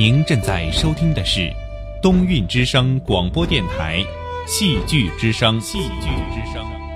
您正在收听的是东韵之声广播电台戏剧之声。戏剧之声。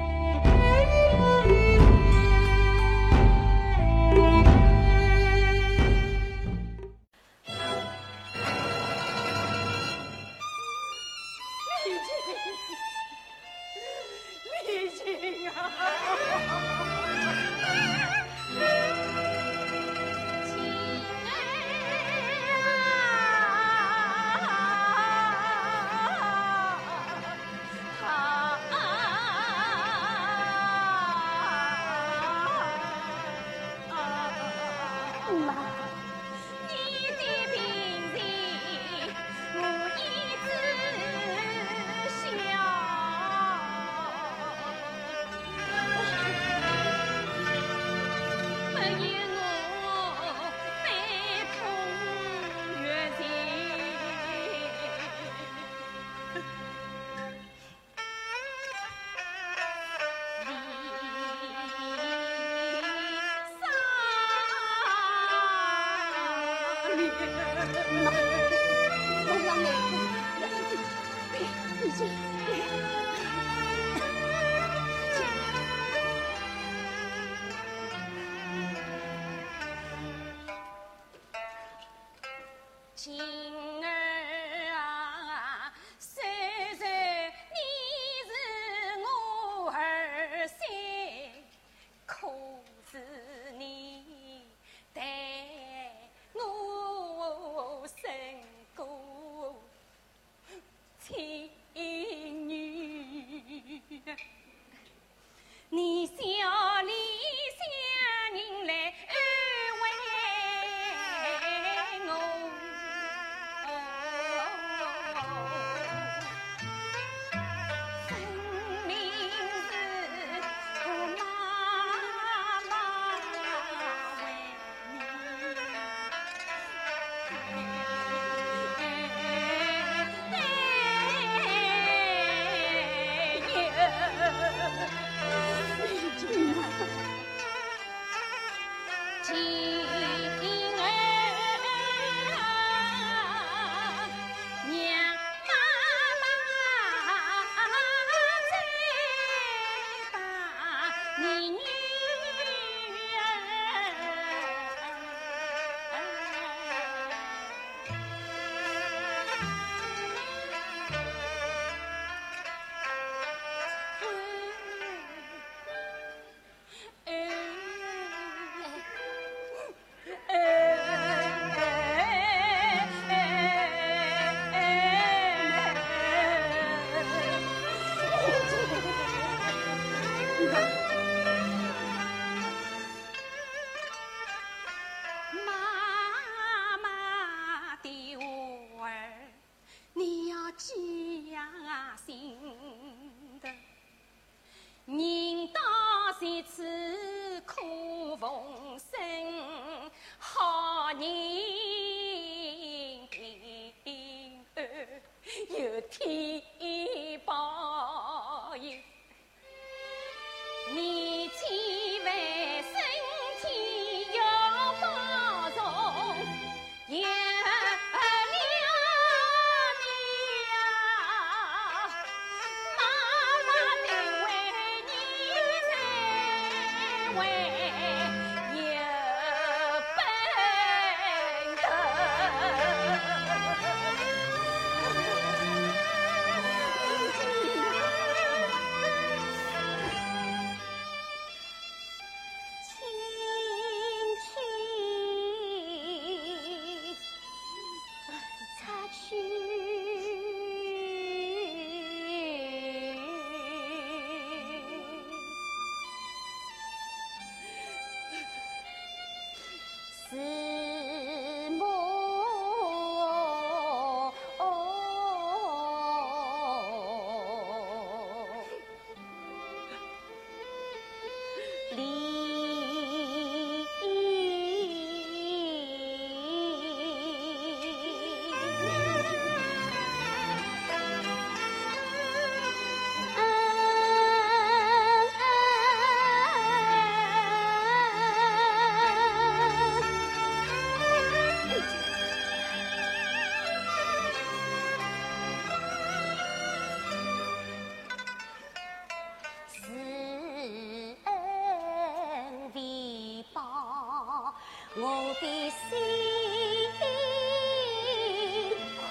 我的心愧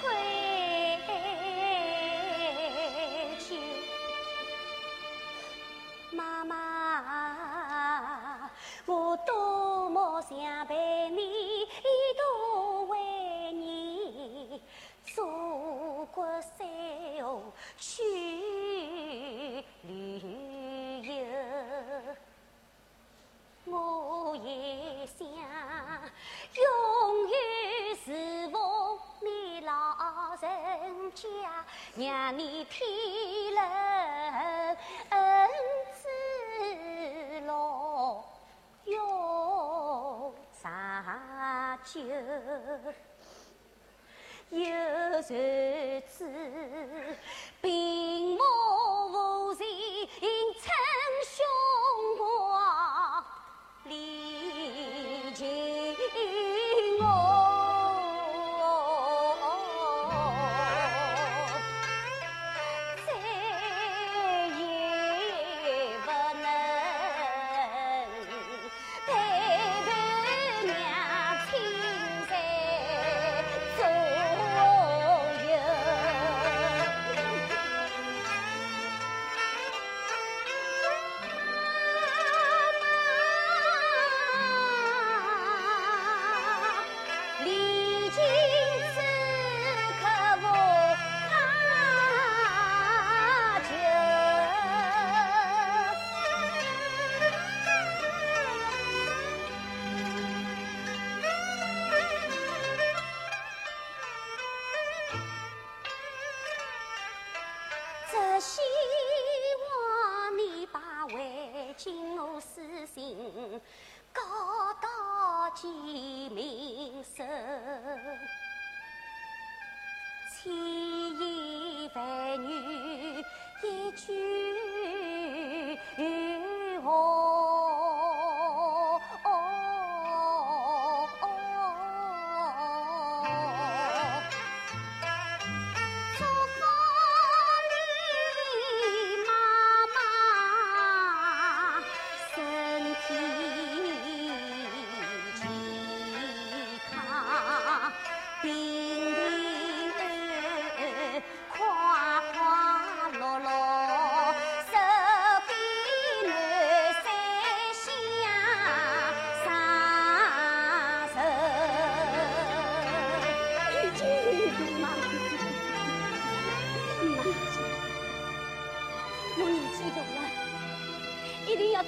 疚，妈妈，我多么想陪你一同为你祖国山河去旅游，我也想。娘你天谅恩赐喽有啥救有谁知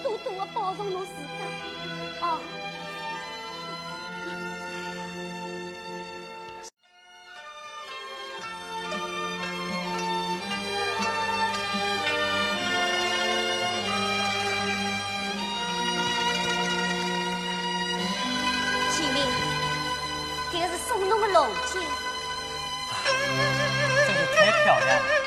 多多的保重侬自己，啊。送侬的龙井，真是太漂亮了。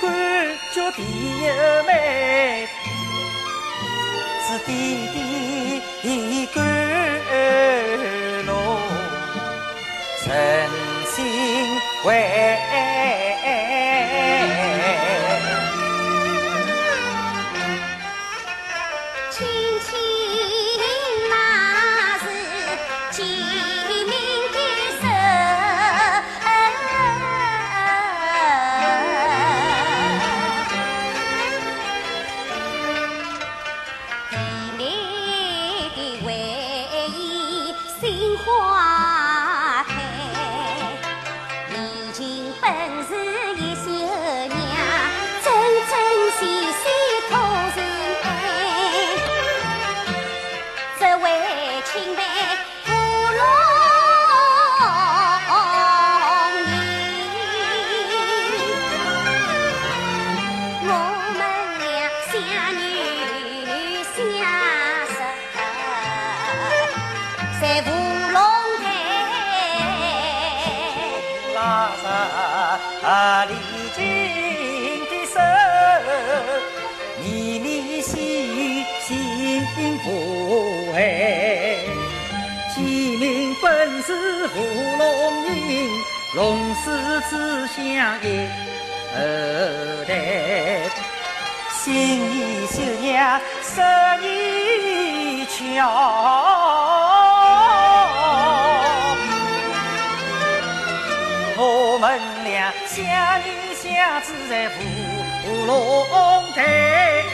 官叫弟妹，是弟弟一官侬，诚心为。情本是一心。龙狮子相依后代。新衣绣娘十年巧。我们俩相依相知在芙蓉台。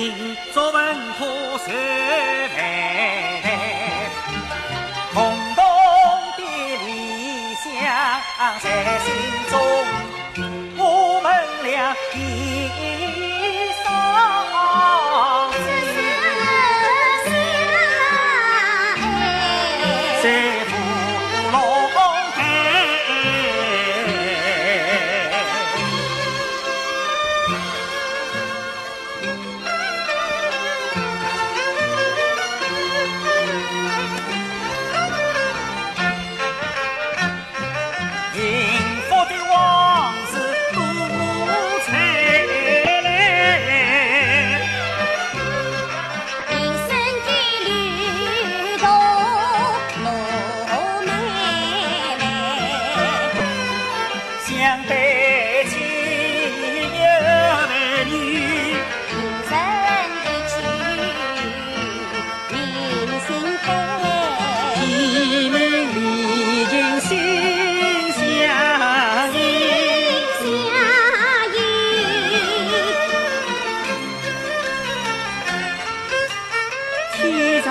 民族文化受万代。共同的理想在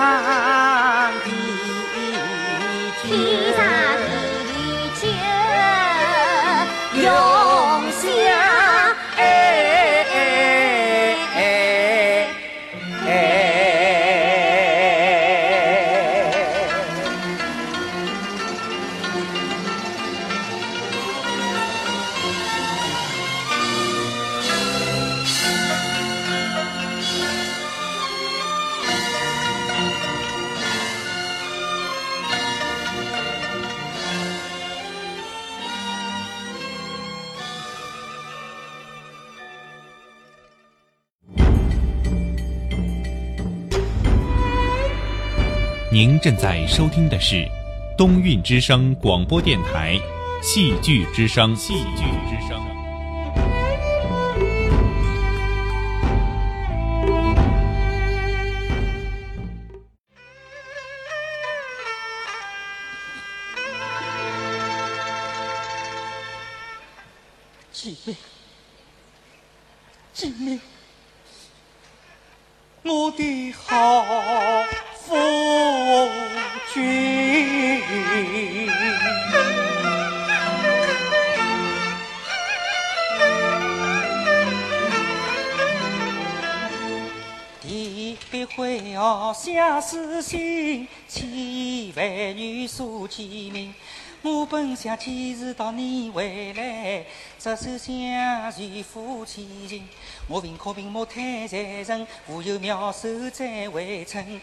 长地久，您正在收听的是东韵之声广播电台戏剧之声，戏剧之声。姐妹，姐妹，我的好夫君。第一回哦，相思心，千万女诉其名。我本想几时到你回来，执手相随抚千情。我凭可凭我太残忍，无有妙手再回春。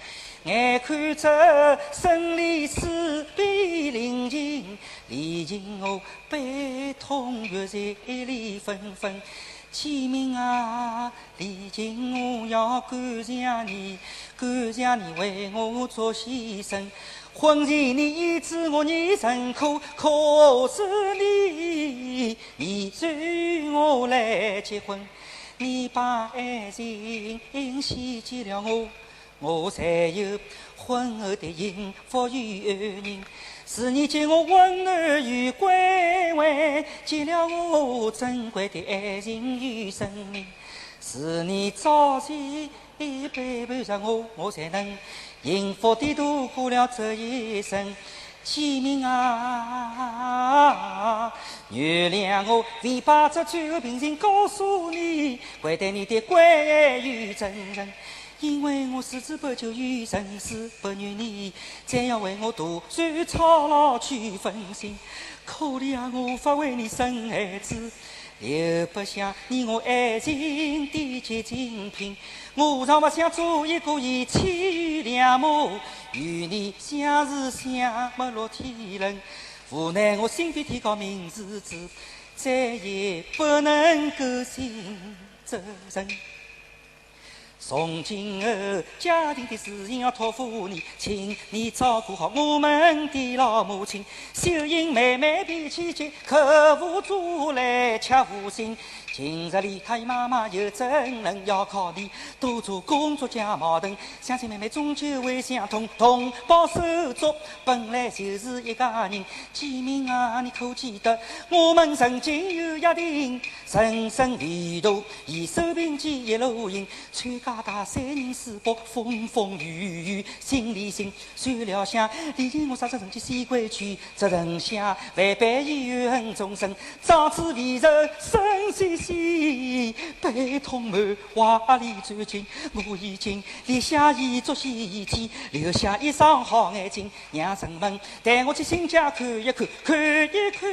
眼看着生离死别临近，离情我悲痛欲在泪纷纷。清明啊，离情我要感谢你，感谢你为我做牺牲。婚前你知我你曾苦，可是你你劝我来结婚，你把爱情献给了我，我才有婚后的幸福与安宁。是你见我温暖与关怀，给了我珍贵的爱情与生命。是你早前陪伴着我，我才能幸福地度过了这一生。启明啊，原谅我，未把这最后病情告诉你，还对你的关爱与真诚。因为我矢志不求与人世不愿你，再要为我独守操劳去分心。可怜啊，无法为你生孩子，留不下你我爱情的结晶品。我常不想做一个一妻良母，与你相识相没落天伦。无奈我心比天高，命自知，再也不能够尽责任。从今后，家庭的事情要托付你，请你照顾好我们的老母亲。秀英妹妹脾气急，可无助来吃无心。今日离开妈妈又怎能要靠你？多做工作加矛盾，乡亲妹妹终究会相通。同胞手足本来就是一家人。启明啊，你可记得我们曾经有约定？人。生旅途，以手并肩一路行。参加大三人。四伯，风风雨雨心里心。算了想，历经我杀生成疾死归去，责任下万般怨众生，长子为人。生死。心悲痛满怀里转进，我已经立下遗嘱，先天留下一双好眼睛，让人们带我去新家看一看，看一看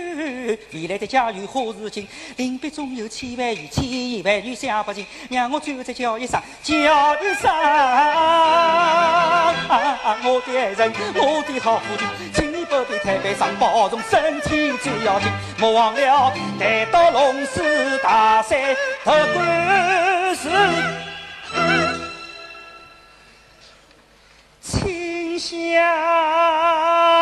未来的家园好事情。临别总有千万语，千言万语想不尽，让我最后再叫一声，叫一声，我的爱人，我的好父亲。不必太悲伤，保重身体最要紧。莫忘了，待到龙狮大赛的关事，请下。